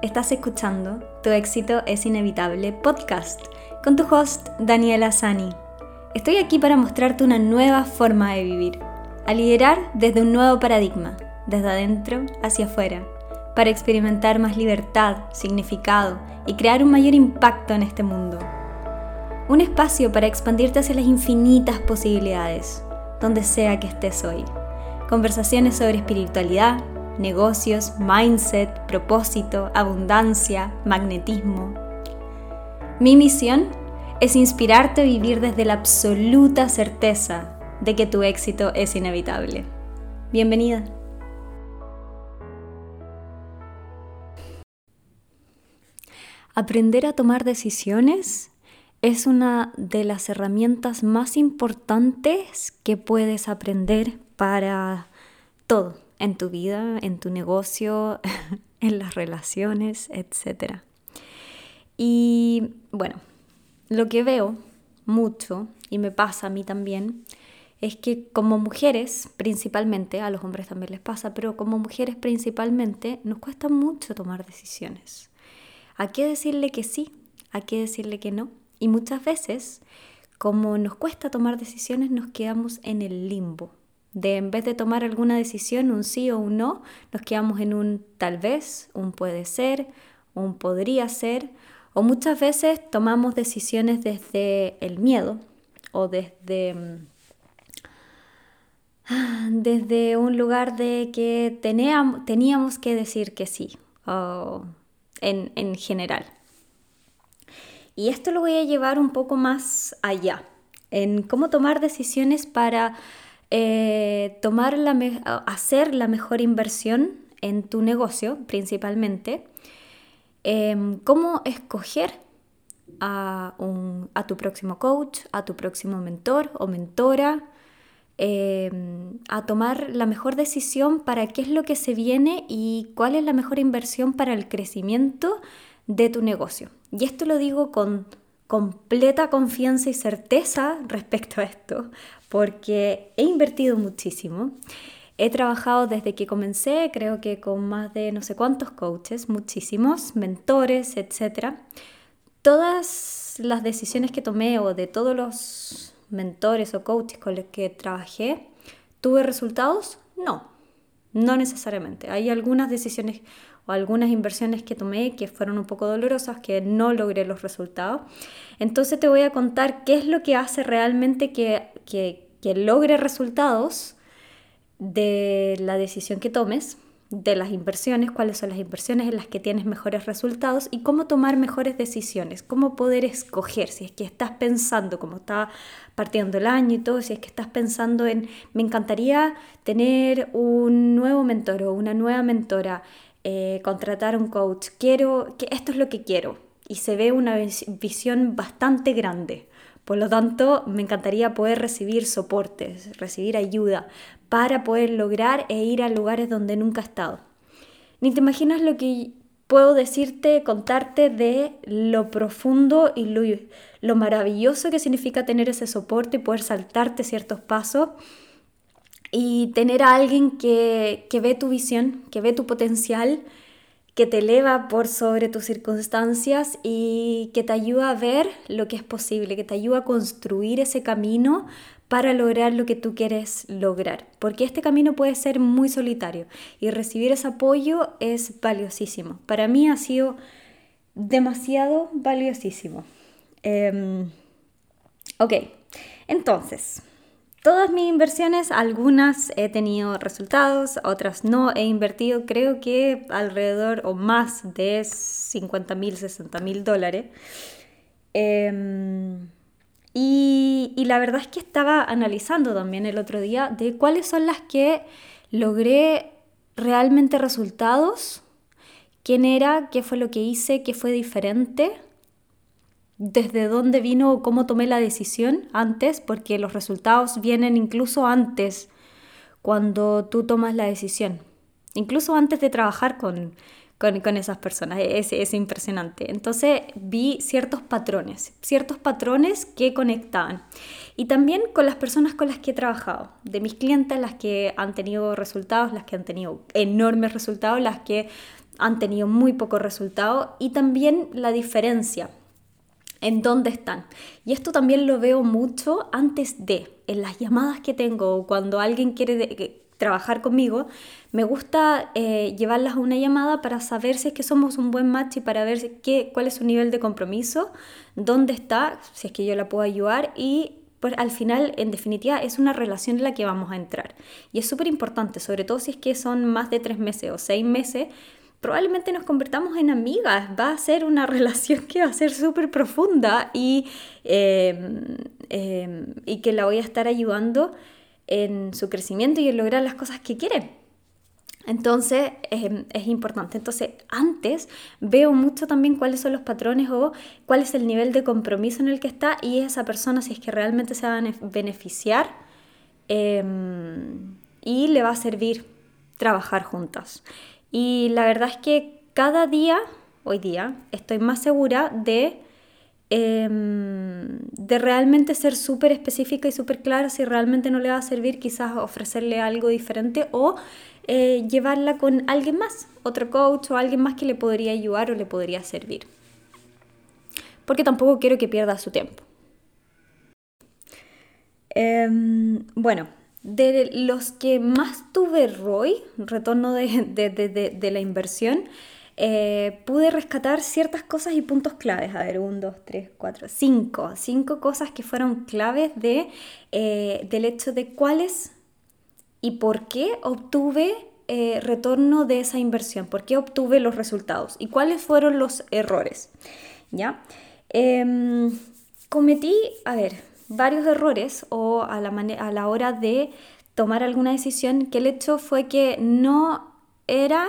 Estás escuchando Tu éxito es inevitable podcast con tu host Daniela Sani. Estoy aquí para mostrarte una nueva forma de vivir, a liderar desde un nuevo paradigma, desde adentro hacia afuera, para experimentar más libertad, significado y crear un mayor impacto en este mundo. Un espacio para expandirte hacia las infinitas posibilidades, donde sea que estés hoy. Conversaciones sobre espiritualidad, negocios, mindset, propósito, abundancia, magnetismo. Mi misión es inspirarte a vivir desde la absoluta certeza de que tu éxito es inevitable. Bienvenida. Aprender a tomar decisiones es una de las herramientas más importantes que puedes aprender para todo en tu vida, en tu negocio, en las relaciones, etc. Y bueno, lo que veo mucho, y me pasa a mí también, es que como mujeres principalmente, a los hombres también les pasa, pero como mujeres principalmente nos cuesta mucho tomar decisiones. ¿A qué decirle que sí? ¿A qué decirle que no? Y muchas veces, como nos cuesta tomar decisiones, nos quedamos en el limbo de en vez de tomar alguna decisión, un sí o un no, nos quedamos en un tal vez, un puede ser, un podría ser, o muchas veces tomamos decisiones desde el miedo o desde, mm, desde un lugar de que teníamos, teníamos que decir que sí, en, en general. Y esto lo voy a llevar un poco más allá, en cómo tomar decisiones para eh, tomar la hacer la mejor inversión en tu negocio principalmente, em, cómo escoger a, tu próximo coach, a tu próximo mentor o mentora, em, a tomar la mejor decisión para qué es lo que se viene y cuál es la mejor inversión para el crecimiento de tu negocio. Y esto lo digo con completa confianza y certeza respecto a esto, porque he invertido muchísimo. He trabajado desde que comencé, creo que con más de no sé cuántos coaches, muchísimos, mentores, etc. Todas las decisiones que tomé o de todos los mentores o coaches con los que trabajé, ¿tuve resultados? No, no necesariamente. Hay algunas decisiones o algunas inversiones que tomé que fueron un poco dolorosas, que no logré los resultados. Entonces te voy a contar qué es lo que hace realmente que, que, que logre resultados de la decisión que tomes, de las inversiones, cuáles son las inversiones en las que tienes mejores resultados y cómo tomar mejores decisiones, cómo poder escoger, si es que estás pensando, como está partiendo el año y todo, si es que estás pensando en, me encantaría tener un nuevo mentor o una nueva mentora, eh, contratar un coach, quiero, que esto es lo que quiero. Y se ve una visión bastante grande. Por lo tanto, me encantaría poder recibir soportes, recibir ayuda para poder lograr e ir a lugares donde nunca he estado. Ni te imaginas lo que puedo decirte, contarte de lo profundo y lo, lo maravilloso que significa tener ese soporte y poder saltarte ciertos pasos y tener a alguien que, que ve tu visión, que ve tu potencial, que te eleva por sobre tus circunstancias y que te ayuda a ver lo que es posible, que te ayuda a construir ese camino para lograr lo que tú quieres lograr. Porque este camino puede ser muy solitario y recibir ese apoyo es valiosísimo. Para mí ha sido demasiado valiosísimo. Em, ok, entonces, Todas mis inversiones, algunas he tenido resultados, otras no. He invertido creo que alrededor o más de 50 mil, 60 mil dólares. Em, y, y, la verdad es que estaba analizando también el otro día de cuáles son las que logré realmente resultados, quién era, qué fue lo que hice, qué fue diferente desde dónde vino o cómo tomé la decisión antes, porque los resultados vienen incluso antes cuando tú tomas la decisión, incluso antes de trabajar con, con, esas personas, es, es impresionante. Entonces vi ciertos patrones, ciertos patrones que conectaban. Y también con las personas con las que he trabajado, de mis clientes, las que han tenido resultados, las que han tenido enormes resultados, las que han tenido muy poco resultado y también la diferencia en dónde están. Y esto también lo veo mucho antes de, en las llamadas que tengo, cuando alguien quiere trabajar conmigo, me gusta eh, llevarlas a una llamada para saber si es que somos un buen match y para ver qué, cuál es su nivel de compromiso, dónde está, si es que yo la puedo ayudar y pues al final, en definitiva, es una relación en la que vamos a entrar. Y es súper importante, sobre todo si es que son más de tres meses o seis meses, probablemente nos convertamos en amigas. Va a ser una relación que va a ser súper profunda y, em, em, y que la voy a estar ayudando en su crecimiento y en lograr las cosas que quiere. Entonces em, es importante. Entonces antes veo mucho también cuáles son los patrones o cuál es el nivel de compromiso en el que está y esa persona si es que realmente se va a beneficiar y le va a servir trabajar juntas. Y la verdad es que cada día, hoy día, estoy más segura de, em, de realmente ser súper específica y súper clara si realmente no le va a servir quizás ofrecerle algo diferente o eh, llevarla con alguien más, otro coach o alguien más que le podría ayudar o le podría servir. Porque tampoco quiero que pierda su tiempo. Em, bueno, de los que más tuve ROI, retorno de, la inversión, eh, pude rescatar ciertas cosas y puntos claves. A ver, un, dos, tres, cuatro, cinco. Cinco cosas que fueron claves de, eh, del hecho de cuáles y por qué obtuve eh, retorno de esa inversión, por qué obtuve los resultados y cuáles fueron los errores. ¿Ya? Em, cometí, a ver, varios errores o a la, a hora de tomar alguna decisión que el hecho fue que no era,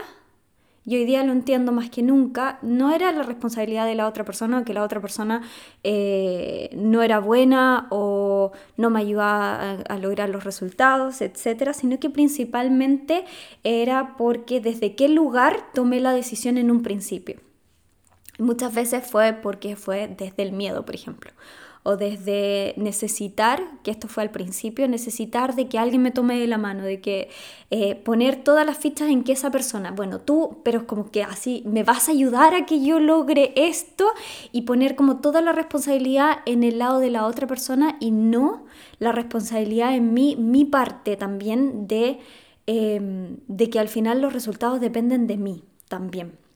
y hoy día lo entiendo más que nunca, no era la responsabilidad de la otra persona, que la otra persona eh, no era buena o no me ayudaba a, lograr los resultados, etcétera, sino que principalmente era porque desde qué lugar tomé la decisión en un principio. Muchas veces fue porque fue desde el miedo, por ejemplo o desde necesitar, que esto fue al principio, necesitar de que alguien me tome de la mano, de que eh, poner todas las fichas en que esa persona, bueno, tú, pero como que así, me vas a ayudar a que yo logre esto y poner como toda la responsabilidad en el lado de la otra persona y no la responsabilidad en mí, mi parte también de, em, de que al final los resultados dependen de mí también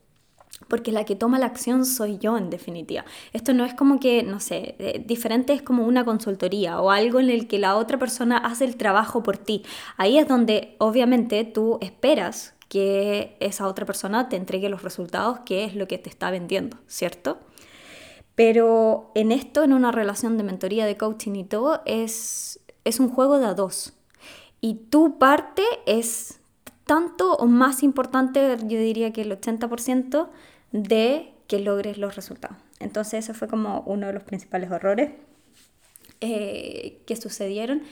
porque la que toma la acción soy yo en definitiva. Esto no es como que, no sé, eh, diferente es como una consultoría o algo en el que la otra persona hace el trabajo por ti. Ahí es donde obviamente tú esperas que esa otra persona te entregue los resultados, que es lo que te está vendiendo, ¿cierto? Pero en esto, en una relación de mentoría, de coaching y todo, es, es un juego de a dos. Y tu parte es tanto o más importante, yo diría que el 80%, de que logres los resultados. Entonces ese fue como uno de los principales errores eh, que sucedieron.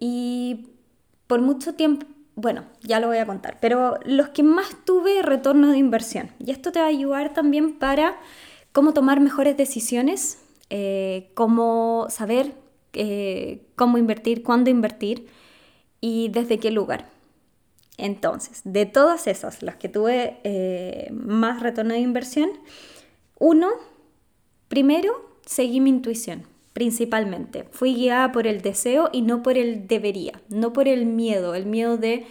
Y por mucho tiempo, bueno, ya lo voy a contar, pero los que más tuve retorno de inversión. Y esto te va a ayudar también para cómo tomar mejores decisiones, eh, cómo saber eh, cómo invertir, cuándo invertir y desde qué lugar. Entonces, de todas esas, las que tuve eh, más retorno de inversión, uno, primero, seguí mi intuición, principalmente. Fui guiada por el deseo y no por el debería, no por el miedo, el miedo de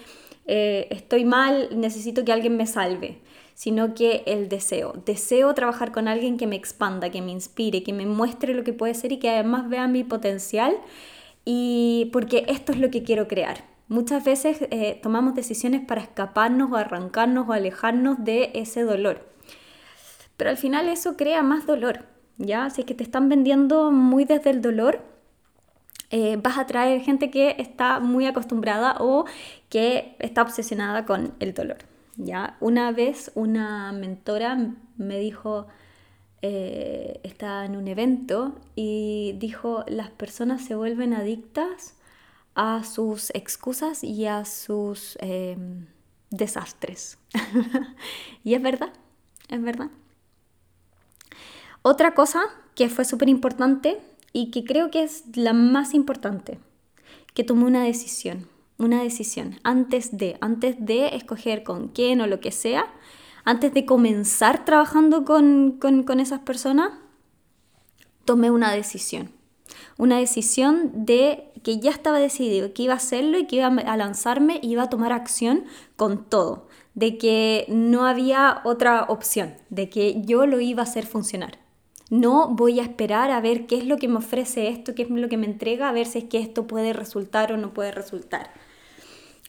eh, estoy mal, necesito que alguien me salve, sino que el deseo. Deseo trabajar con alguien que me expanda, que me inspire, que me muestre lo que puede ser y que además vea mi potencial y porque esto es lo que quiero crear. Muchas veces eh, tomamos decisiones para escaparnos o arrancarnos o alejarnos de ese dolor. Pero al final eso crea más dolor, ¿ya? Si es que te están vendiendo muy desde el dolor, eh, vas a traer gente que está muy acostumbrada o que está obsesionada con el dolor, ¿ya? Una vez una mentora me dijo, eh, estaba en un evento y dijo, las personas se vuelven adictas a sus excusas y a sus em, desastres. y es verdad, es verdad. Otra cosa que fue súper importante y que creo que es la más importante, que tomé una decisión, una decisión antes de, antes de escoger con quién o lo que sea, antes de comenzar trabajando con, con esas personas, tomé una decisión. Una decisión de que ya estaba decidido, que iba a hacerlo y que iba a lanzarme y iba a tomar acción con todo, de que no había otra opción, de que yo lo iba a hacer funcionar. No voy a esperar a ver qué es lo que me ofrece esto, qué es lo que me entrega, a ver si es que esto puede resultar o no puede resultar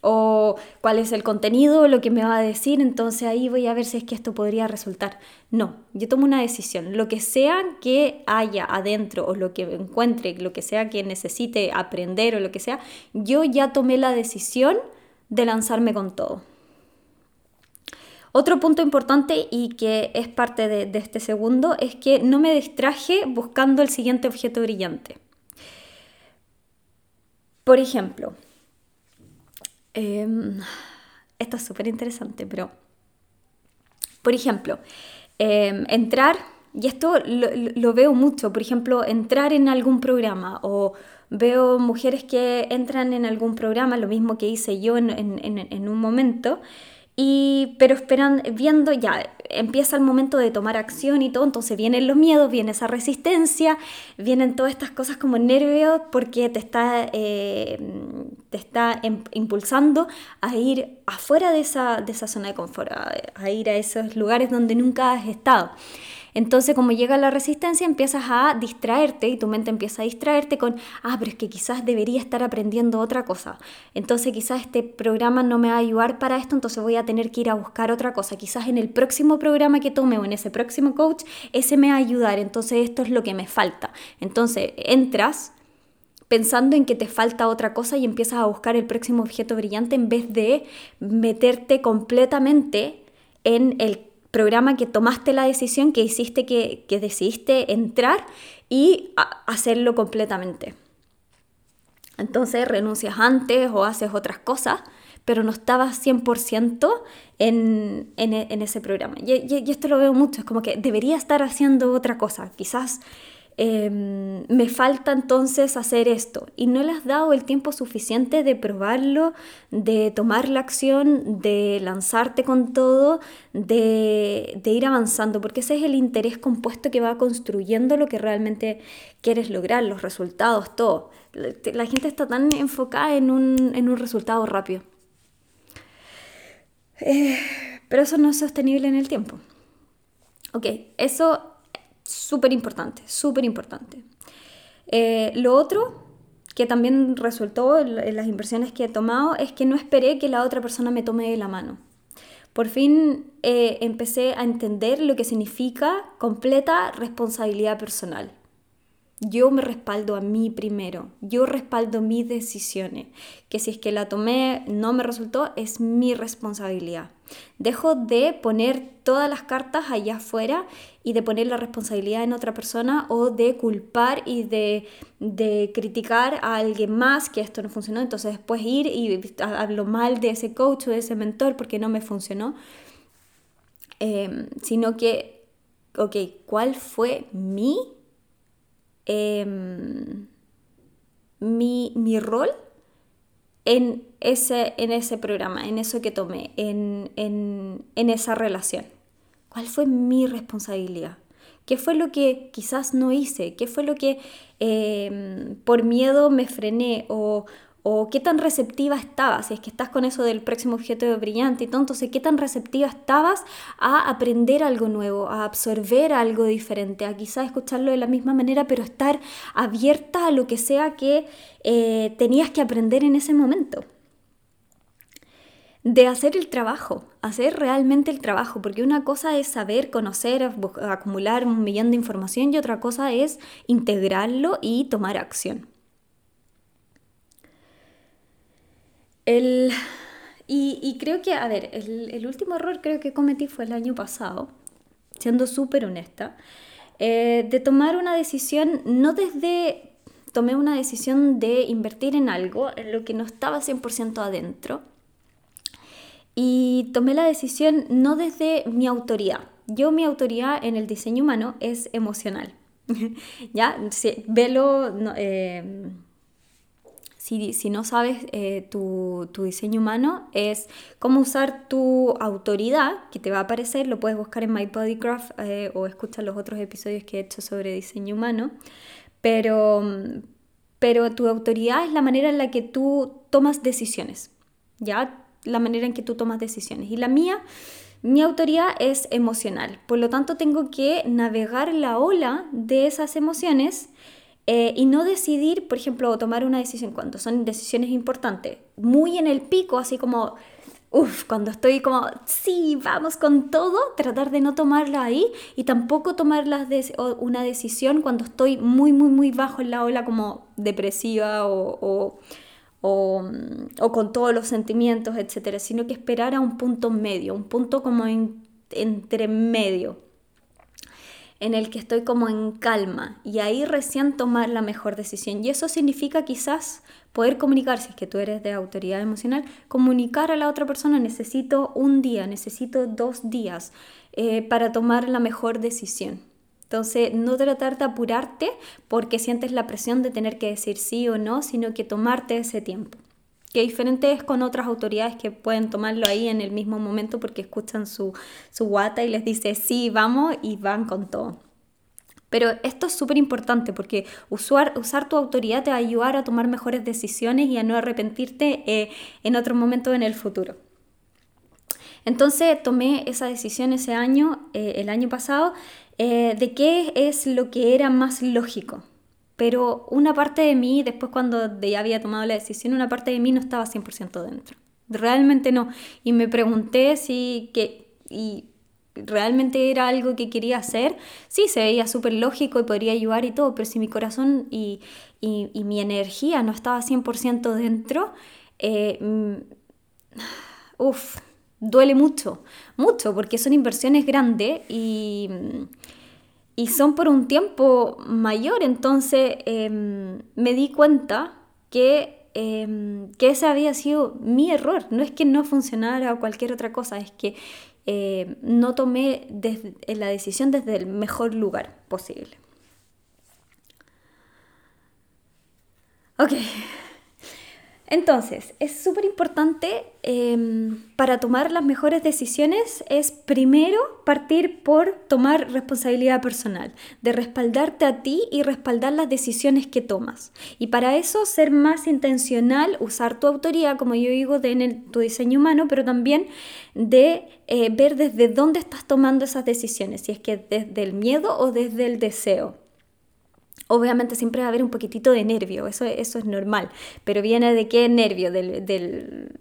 o cuál es el contenido, lo que me va a decir, entonces ahí voy a ver si es que esto podría resultar. No, yo tomo una decisión, lo que sea que haya adentro o lo que encuentre, lo que sea que necesite aprender o lo que sea, yo ya tomé la decisión de lanzarme con todo. Otro punto importante y que es parte de, de este segundo es que no me distraje buscando el siguiente objeto brillante. Por ejemplo, Em, esto es súper interesante, pero, por ejemplo, em, entrar, y esto lo, veo mucho, por ejemplo, entrar en algún programa o veo mujeres que entran en algún programa, lo mismo que hice yo en, en un momento, y, pero esperan, viendo ya, empieza el momento de tomar acción y todo, entonces vienen los miedos, viene esa resistencia, vienen todas estas cosas como nervios porque te está, eh, te está em, impulsando a ir afuera de esa, de esa zona de confort, a ir a esos lugares donde nunca has estado. Entonces, como llega la resistencia, empiezas a distraerte y tu mente empieza a distraerte con, ah, pero es que quizás debería estar aprendiendo otra cosa. Entonces, quizás este programa no me va a ayudar para esto, entonces voy a tener que ir a buscar otra cosa. Quizás en el próximo programa que tome o en ese próximo coach, ese me va a ayudar. Entonces, esto es lo que me falta. Entonces, entras pensando en que te falta otra cosa y empiezas a buscar el próximo objeto brillante en vez de meterte completamente en el programa que tomaste la decisión, que hiciste, que, decidiste entrar y hacerlo completamente. Entonces renuncias antes o haces otras cosas, pero no estabas 100% en, en, en, ese programa. Y, y, esto lo veo mucho, es como que debería estar haciendo otra cosa. Quizás Em, me falta entonces hacer esto y no le has dado el tiempo suficiente de probarlo, de tomar la acción, de lanzarte con todo, de, de, ir avanzando, porque ese es el interés compuesto que va construyendo lo que realmente quieres lograr, los resultados, todo. La gente está tan enfocada en un, en un resultado rápido. Eh, pero eso no es sostenible en el tiempo. Ok, eso Súper importante, súper importante. Eh, lo otro que también resultó en las inversiones que he tomado es que no esperé que la otra persona me tome de la mano. Por fin eh, empecé a entender lo que significa completa responsabilidad personal. Yo me respaldo a mí primero, yo respaldo mis decisiones, que si es que la tomé no me resultó, es mi responsabilidad. Dejo de poner todas las cartas allá afuera y de poner la responsabilidad en otra persona o de culpar y de, criticar a alguien más que esto no funcionó, entonces después ir y hablo mal de ese coach o de ese mentor porque no me funcionó, em, sino que, ok, ¿cuál fue mi Em, mi, rol en ese, en ese programa, en eso que tomé, en, esa relación. ¿Cuál fue mi responsabilidad? ¿Qué fue lo que quizás no hice? ¿Qué fue lo que em, por miedo me frené o, o qué tan receptiva estabas, si es que estás con eso del próximo objeto brillante y todo, entonces qué tan receptiva estabas a aprender algo nuevo, a absorber algo diferente, a quizás escucharlo de la misma manera, pero estar abierta a lo que sea que eh, tenías que aprender en ese momento. De hacer el trabajo, hacer realmente el trabajo, porque una cosa es saber, conocer, acumular un millón de información y otra cosa es integrarlo y tomar acción. El, y, creo que, a ver, el, último error creo que cometí fue el año pasado, siendo súper honesta, eh, de tomar una decisión, no desde, tomé una decisión de invertir en algo en lo que no estaba 100% adentro, y tomé la decisión no desde mi autoridad. Yo mi autoridad en el diseño humano es emocional. ya, velo... Eh, si, si no sabes eh, tu, tu, diseño humano, es cómo usar tu autoridad, que te va a aparecer, lo puedes buscar en My Bodycraft eh, o escuchar los otros episodios que he hecho sobre diseño humano, pero, pero tu autoridad es la manera en la que tú tomas decisiones, ¿ya? La manera en que tú tomas decisiones. Y la mía, mi autoridad es emocional, por lo tanto tengo que navegar la ola de esas emociones eh, y no decidir, por ejemplo, tomar una decisión cuando son decisiones importantes, muy en el pico, así como, uff, cuando estoy como, sí, vamos con todo, tratar de no tomarla ahí y tampoco tomar una decisión cuando estoy muy, muy, muy bajo en la ola como depresiva o, o, o con todos los sentimientos, etcétera, sino que esperar a un punto medio, un punto como entre medio en el que estoy como en calma y ahí recién tomar la mejor decisión. Y eso significa quizás poder comunicar, si es que tú eres de autoridad emocional, comunicar a la otra persona, necesito un día, necesito dos días eh, para tomar la mejor decisión. Entonces, no tratar de apurarte porque sientes la presión de tener que decir sí o no, sino que tomarte ese tiempo que diferente es con otras autoridades que pueden tomarlo ahí en el mismo momento porque escuchan su, su guata y les dice sí, vamos y van con todo. Pero esto es súper importante porque usar, usar tu autoridad te va a ayudar a tomar mejores decisiones y a no arrepentirte eh, en otro momento en el futuro. Entonces tomé esa decisión ese año, eh, el año pasado, eh, de qué es lo que era más lógico pero una parte de mí, después cuando ya había tomado la decisión, una parte de mí no estaba 100% dentro. Realmente no. Y me pregunté si que, y realmente era algo que quería hacer. Sí, se veía súper lógico y podría ayudar y todo, pero si mi corazón y, y, mi energía no estaba 100% dentro, eh, mm, uff, duele mucho, mucho, porque son inversiones grandes y y son por un tiempo mayor, entonces em, me di cuenta que, em, que ese había sido mi error, no es que no funcionara o cualquier otra cosa, es que em, no tomé la decisión desde el mejor lugar posible. Ok, entonces, es súper importante em, para tomar las mejores decisiones, es primero partir por tomar responsabilidad personal, de respaldarte a ti y respaldar las decisiones que tomas. Y para eso ser más intencional, usar tu autoridad, como yo digo, de en tu diseño humano, pero también de eh, ver desde dónde estás tomando esas decisiones, si es que desde el miedo o desde el deseo. Obviamente siempre va a haber un poquitito de nervio, eso, eso es normal, pero viene de qué nervio, del,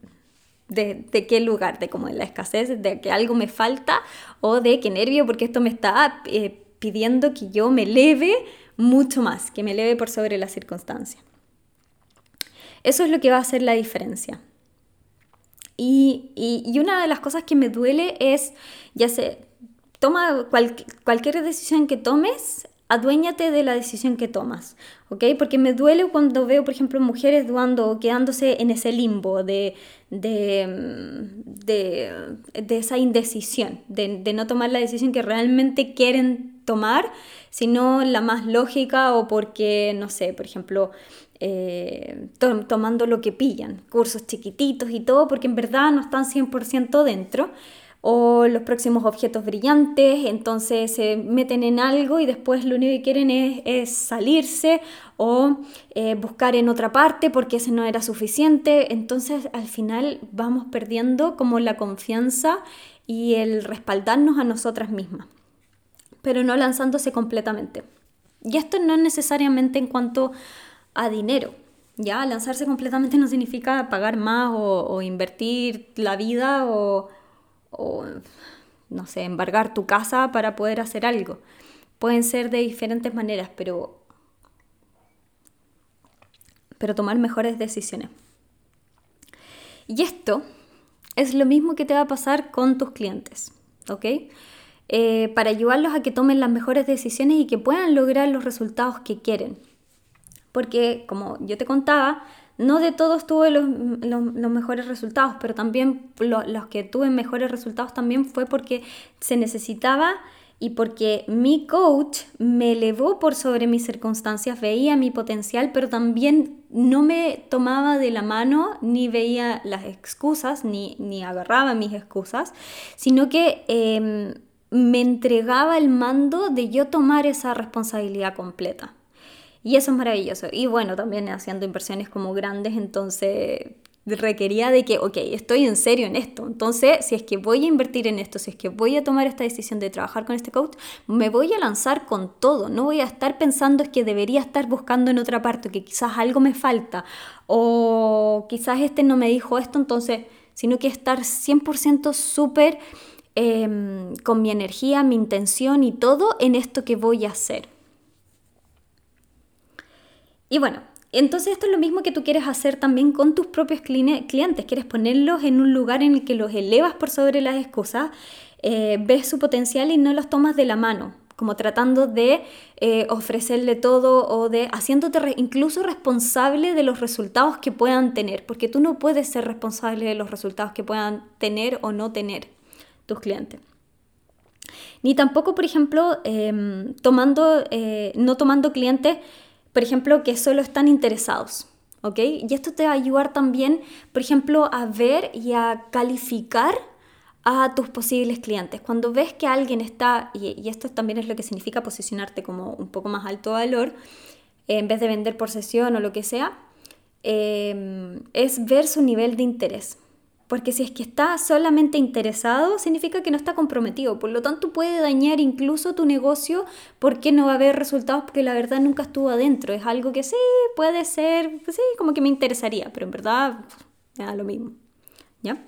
de, qué lugar, de como de la escasez, de que algo me falta o de qué nervio porque esto me está eh, pidiendo que yo me eleve mucho más, que me eleve por sobre la circunstancia. Eso es lo que va a hacer la diferencia. Y, y, una de las cosas que me duele es, ya sé, toma cualquier decisión que tomes, aduéñate de la decisión que tomas, ¿ok? Porque me duele cuando veo, por ejemplo, mujeres dudando, quedándose en ese limbo de, de, de, esa indecisión, de, no tomar la decisión que realmente quieren tomar, sino la más lógica o porque, no sé, por ejemplo, eh, tomando lo que pillan, cursos chiquititos y todo, porque en verdad no están 100% dentro o los próximos objetos brillantes, entonces se meten en algo y después lo único que quieren es, salirse o eh, buscar en otra parte porque ese no era suficiente, entonces al final vamos perdiendo como la confianza y el respaldarnos a nosotras mismas, pero no lanzándose completamente. Y esto no es necesariamente en cuanto a dinero, ya lanzarse completamente no significa pagar más o invertir la vida o o, no sé, embargar tu casa para poder hacer algo. Pueden ser de diferentes maneras, pero, pero tomar mejores decisiones. Y esto es lo mismo que te va a pasar con tus clientes, ¿ok? Eh, para ayudarlos a que tomen las mejores decisiones y que puedan lograr los resultados que quieren. Porque, como yo te contaba, no de todos tuve los, mejores resultados, pero también los que tuve mejores resultados también fue porque se necesitaba y porque mi coach me elevó por sobre mis circunstancias, veía mi potencial, pero también no me tomaba de la mano ni veía las excusas, ni, ni agarraba mis excusas, sino que em, me entregaba el mando de yo tomar esa responsabilidad completa. Y eso es maravilloso. Y bueno, también haciendo inversiones como grandes, entonces requería de que, ok, estoy en serio en esto. Entonces, si es que voy a invertir en esto, si es que voy a tomar esta decisión de trabajar con este coach, me voy a lanzar con todo. No voy a estar pensando es que debería estar buscando en otra parte, que quizás algo me falta, o quizás este no me dijo esto, entonces, sino que estar 100% súper em, con mi energía, mi intención y todo en esto que voy a hacer. Y bueno, entonces esto es lo mismo que tú quieres hacer también con tus propios clientes. Quieres ponerlos en un lugar en el que los elevas por sobre las excusas, eh, ves su potencial y no los tomas de la mano como tratando de eh, ofrecerle todo o de haciéndote incluso responsable de los resultados que puedan tener, porque tú no puedes ser responsable de los resultados que puedan tener o no tener tus clientes. Ni tampoco, por ejemplo, em, tomando, eh, no tomando clientes por ejemplo, que solo están interesados. ¿Ok? Y esto te va a ayudar también, por ejemplo, a ver y a calificar a tus posibles clientes. Cuando ves que alguien está, y, esto también es lo que significa posicionarte como un poco más alto valor, en vez de vender por sesión o lo que sea, eh, es ver su nivel de interés. Porque si es que está solamente interesado, significa que no está comprometido. Por lo tanto, puede dañar incluso tu negocio porque no va a haber resultados porque la verdad nunca estuvo adentro. Es algo que sí, puede ser, sí, como que me interesaría, pero en verdad me da lo mismo. ¿Ya?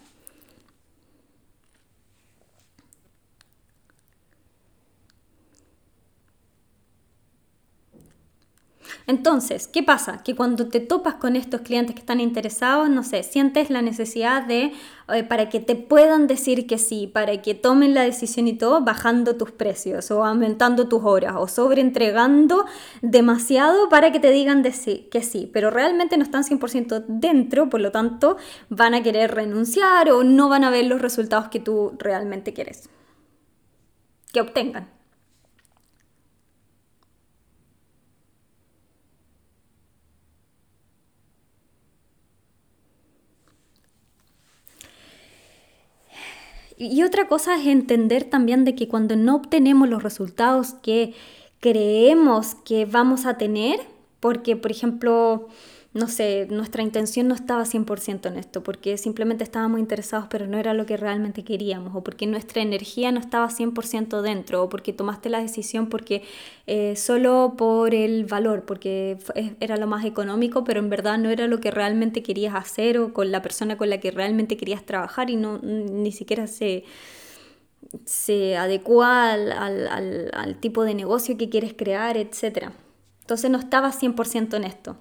Entonces, ¿qué pasa? Que cuando te topas con estos clientes que están interesados, no sé, sientes la necesidad de, eh, para que te puedan decir que sí, para que tomen la decisión y todo, bajando tus precios o aumentando tus horas o sobreentregando demasiado para que te digan de sí, que sí, pero realmente no están 100% dentro, por lo tanto van a querer renunciar o no van a ver los resultados que tú realmente quieres que obtengan. Y otra cosa es entender también de que cuando no obtenemos los resultados que creemos que vamos a tener, porque por ejemplo, no sé, nuestra intención no estaba 100% en esto, porque simplemente estábamos interesados, pero no era lo que realmente queríamos, o porque nuestra energía no estaba 100% dentro, o porque tomaste la decisión porque eh, solo por el valor, porque era lo más económico, pero en verdad no era lo que realmente querías hacer o con la persona con la que realmente querías trabajar y no ni siquiera se se adecua al, al, al, tipo de negocio que quieres crear, etc. Entonces no estaba 100% en esto.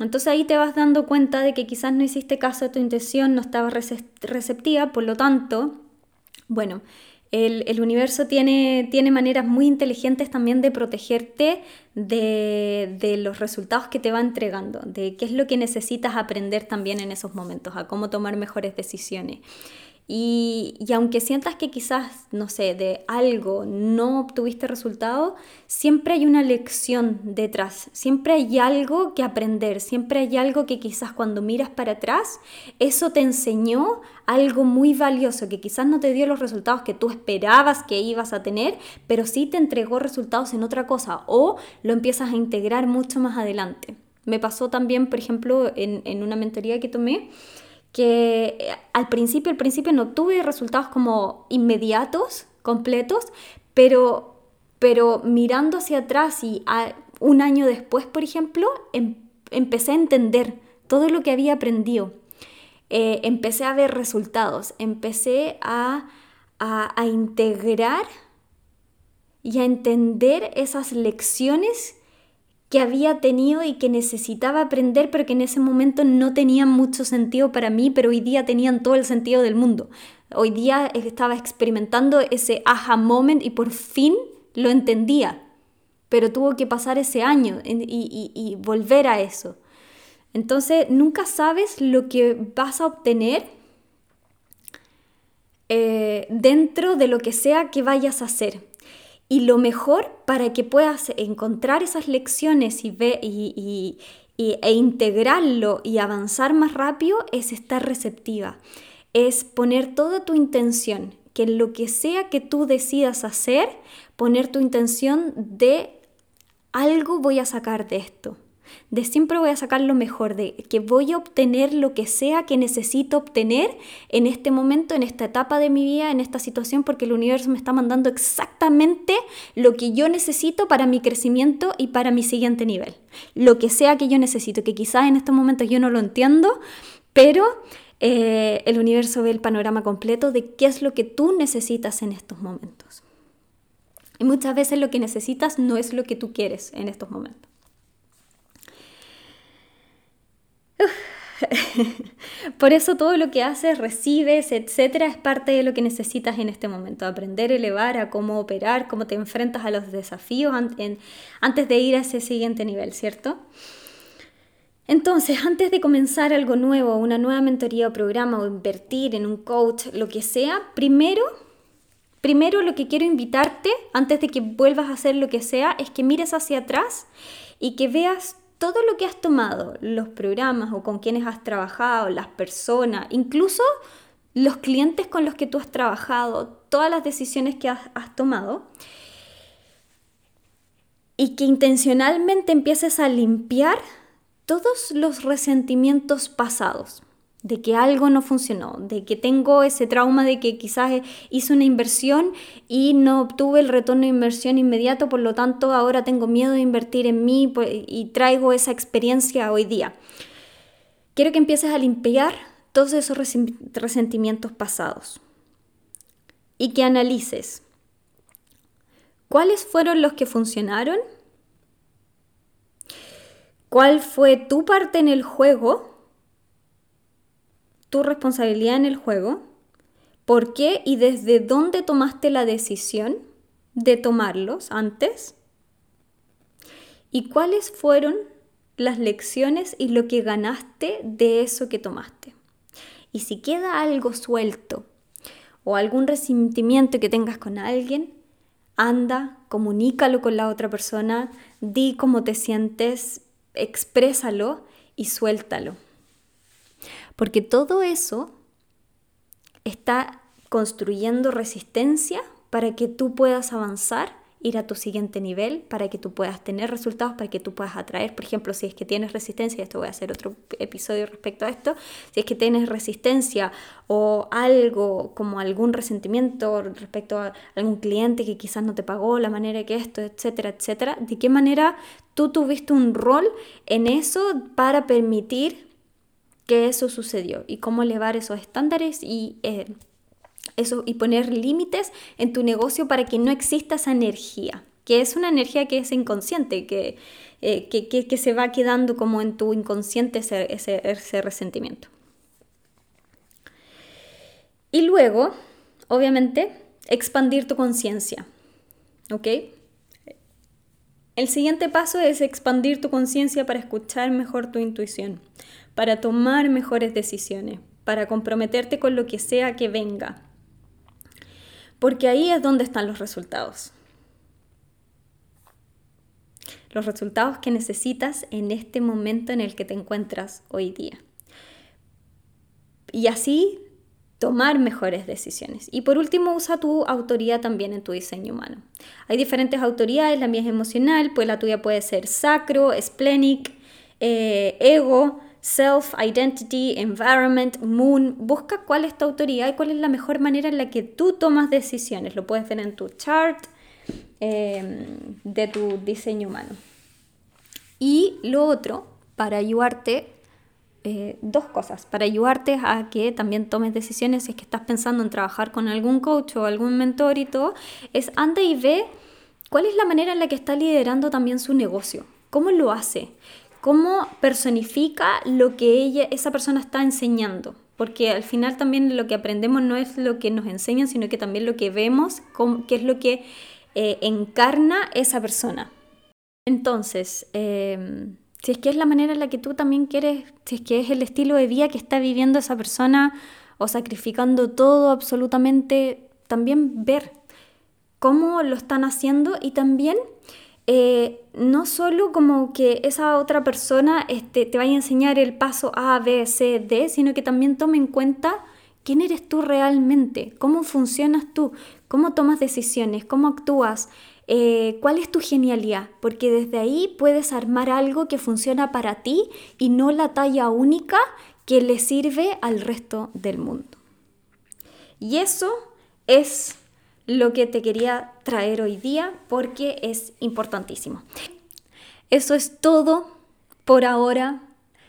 Entonces ahí te vas dando cuenta de que quizás no hiciste caso a tu intención, no estaba receptiva, por lo tanto, bueno, el, universo tiene, tiene, maneras muy inteligentes también de protegerte de, de, los resultados que te va entregando, de qué es lo que necesitas aprender también en esos momentos, a cómo tomar mejores decisiones. Y, aunque sientas que quizás, no sé, de algo no obtuviste resultado, siempre hay una lección detrás, siempre hay algo que aprender, siempre hay algo que quizás cuando miras para atrás, eso te enseñó algo muy valioso, que quizás no te dio los resultados que tú esperabas que ibas a tener, pero sí te entregó resultados en otra cosa o lo empiezas a integrar mucho más adelante. Me pasó también, por ejemplo, en, en una mentoría que tomé, que eh, al principio, al principio no tuve resultados como inmediatos, completos, pero, pero mirando hacia atrás y un año después, por ejemplo, em, empecé a entender todo lo que había aprendido. Eh, empecé a ver resultados, empecé a, a integrar y a entender esas lecciones que había tenido y que necesitaba aprender, pero que en ese momento no tenían mucho sentido para mí, pero hoy día tenían todo el sentido del mundo. Hoy día estaba experimentando ese aha moment y por fin lo entendía, pero tuvo que pasar ese año y, volver a eso. Entonces, nunca sabes lo que vas a obtener eh, dentro de lo que sea que vayas a hacer. Y lo mejor para que puedas encontrar esas lecciones y, ve, y, e integrarlo y avanzar más rápido es estar receptiva, es poner toda tu intención, que lo que sea que tú decidas hacer, poner tu intención de algo voy a sacar de esto de siempre voy a sacar lo mejor, de que voy a obtener lo que sea que necesito obtener en este momento, en esta etapa de mi vida, en esta situación, porque el universo me está mandando exactamente lo que yo necesito para mi crecimiento y para mi siguiente nivel. Lo que sea que yo necesito, que quizás en estos momentos yo no lo entiendo, pero eh, el universo ve el panorama completo de qué es lo que tú necesitas en estos momentos. Y muchas veces lo que necesitas no es lo que tú quieres en estos momentos. Por eso todo lo que haces, recibes, etcétera, es parte de lo que necesitas en este momento. Aprender, elevar, a cómo operar, cómo te enfrentas a los desafíos antes de ir a ese siguiente nivel, ¿cierto? Entonces, antes de comenzar algo nuevo, una nueva mentoría o programa o invertir en un coach, lo que sea, primero, primero lo que quiero invitarte, antes de que vuelvas a hacer lo que sea, es que mires hacia atrás y que veas todo lo que has tomado, los programas o con quienes has trabajado, las personas, incluso los clientes con los que tú has trabajado, todas las decisiones que has, tomado, y que intencionalmente empieces a limpiar todos los resentimientos pasados de que algo no funcionó, de que tengo ese trauma de que quizás hice una inversión y no obtuve el retorno de inversión inmediato, por lo tanto ahora tengo miedo de invertir en mí pues, y traigo esa experiencia hoy día. Quiero que empieces a limpiar todos esos resentimientos pasados y que analices cuáles fueron los que funcionaron, cuál fue tu parte en el juego, tu responsabilidad en el juego, por qué y desde dónde tomaste la decisión de tomarlos antes y cuáles fueron las lecciones y lo que ganaste de eso que tomaste. Y si queda algo suelto o algún resentimiento que tengas con alguien, anda, comunícalo con la otra persona, di cómo te sientes, exprésalo y suéltalo. Porque todo eso está construyendo resistencia para que tú puedas avanzar, ir a tu siguiente nivel, para que tú puedas tener resultados, para que tú puedas atraer, por ejemplo, si es que tienes resistencia, esto voy a hacer otro episodio respecto a esto, si es que tienes resistencia o algo como algún resentimiento respecto a algún cliente que quizás no te pagó la manera que esto, etcétera, etcétera, de qué manera tú tuviste un rol en eso para permitir que eso sucedió y cómo elevar esos estándares y, eh, eso, y poner límites en tu negocio para que no exista esa energía, que es una energía que es inconsciente, que, eh, que, se va quedando como en tu inconsciente ese, ese resentimiento. Y luego, obviamente, expandir tu conciencia. ¿Ok? El siguiente paso es expandir tu conciencia para escuchar mejor tu intuición para tomar mejores decisiones, para comprometerte con lo que sea que venga. Porque ahí es donde están los resultados. Los resultados que necesitas en este momento en el que te encuentras hoy día. Y así tomar mejores decisiones. Y por último, usa tu autoría también en tu diseño humano. Hay diferentes autoridades, la mía es emocional, pues la tuya puede ser sacro, splenic, eh, ego, Self, Identity, Environment, Moon. Busca cuál es tu autoridad y cuál es la mejor manera en la que tú tomas decisiones. Lo puedes ver en tu chart em, de tu diseño humano. Y lo otro, para ayudarte, eh, dos cosas. Para ayudarte a que también tomes decisiones si es que estás pensando en trabajar con algún coach o algún mentor y todo, es anda y ve cuál es la manera en la que está liderando también su negocio. ¿Cómo lo hace? cómo personifica lo que ella, esa persona está enseñando. Porque al final también lo que aprendemos no es lo que nos enseñan, sino que también lo que vemos, qué es lo que eh, encarna esa persona. Entonces, em, si es que es la manera en la que tú también quieres, si es que es el estilo de vida que está viviendo esa persona o sacrificando todo absolutamente, también ver cómo lo están haciendo y también eh, no solo como que esa otra persona este, te vaya a enseñar el paso A, B, C, D, sino que también tome en cuenta quién eres tú realmente, cómo funcionas tú, cómo tomas decisiones, cómo actúas, eh, cuál es tu genialidad, porque desde ahí puedes armar algo que funciona para ti y no la talla única que le sirve al resto del mundo. Y eso es lo que te quería traer hoy día porque es importantísimo. Eso es todo por ahora.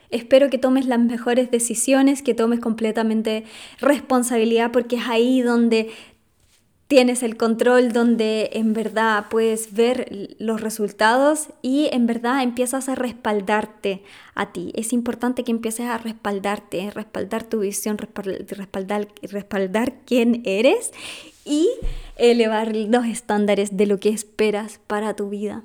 Espero que tomes las mejores decisiones, que tomes completamente responsabilidad porque es ahí donde tienes el control donde en verdad puedes ver los resultados y en verdad empiezas a respaldarte a ti. Es importante que empieces a respaldarte, respaldar tu visión, respaldar, respaldar quién eres y elevar los estándares de lo que esperas para tu vida.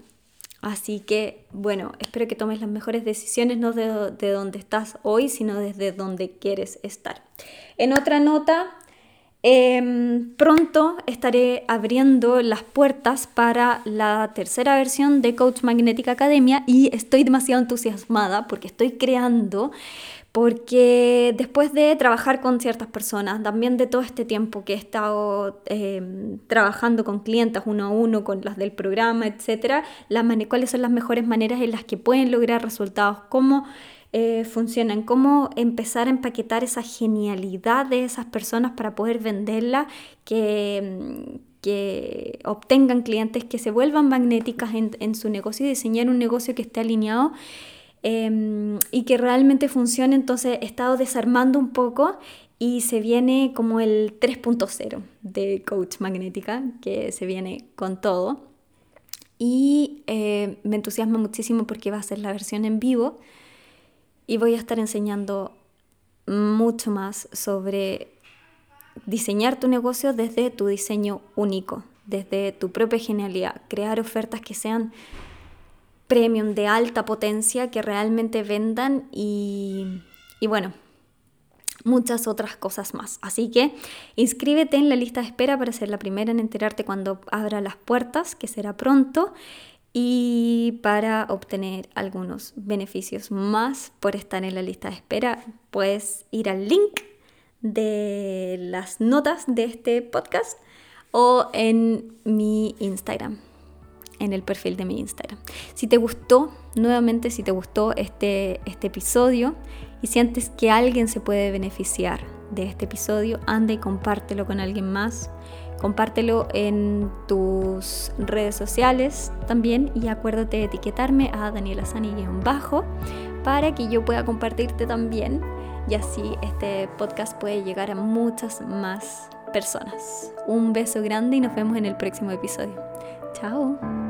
Así que, bueno, espero que tomes las mejores decisiones, no de, de donde estás hoy, sino desde donde quieres estar. En otra nota, Em, pronto estaré abriendo las puertas para la tercera versión de Coach Magnetic Academia y estoy demasiado entusiasmada porque estoy creando, porque después de trabajar con ciertas personas, también de todo este tiempo que he estado em, trabajando con clientes uno a uno, con las del programa, etcétera, cuáles son las mejores maneras en las que pueden lograr resultados, cómo eh, funcionan, cómo empezar a empaquetar esa genialidad de esas personas para poder venderla, que, mm, que obtengan clientes, que se vuelvan magnéticas en, su negocio y diseñar un negocio que esté alineado. Em, y que realmente funcione, entonces he estado desarmando un poco y se viene como el 3.0 de Coach Magnética, que se viene con todo. Y eh, me entusiasma muchísimo porque va a ser la versión en vivo y voy a estar enseñando mucho más sobre diseñar tu negocio desde tu diseño único, desde tu propia genialidad, crear ofertas que sean premium de alta potencia, que realmente vendan y, y bueno, muchas otras cosas más. Así que inscríbete en la lista de espera para ser la primera en enterarte cuando abra las puertas, que será pronto y para obtener algunos beneficios más por estar en la lista de espera, puedes ir al link de las notas de este podcast o en mi Instagram, en el perfil de mi Instagram. Si te gustó, nuevamente, si te gustó este, este episodio y sientes que alguien se puede beneficiar de este episodio, anda y compártelo con alguien más Compártelo en tus redes sociales también y acuérdate de etiquetarme a Daniela Sani-bajo para que yo pueda compartirte también y así este podcast puede llegar a muchas más personas. Un beso grande y nos vemos en el próximo episodio. Chao.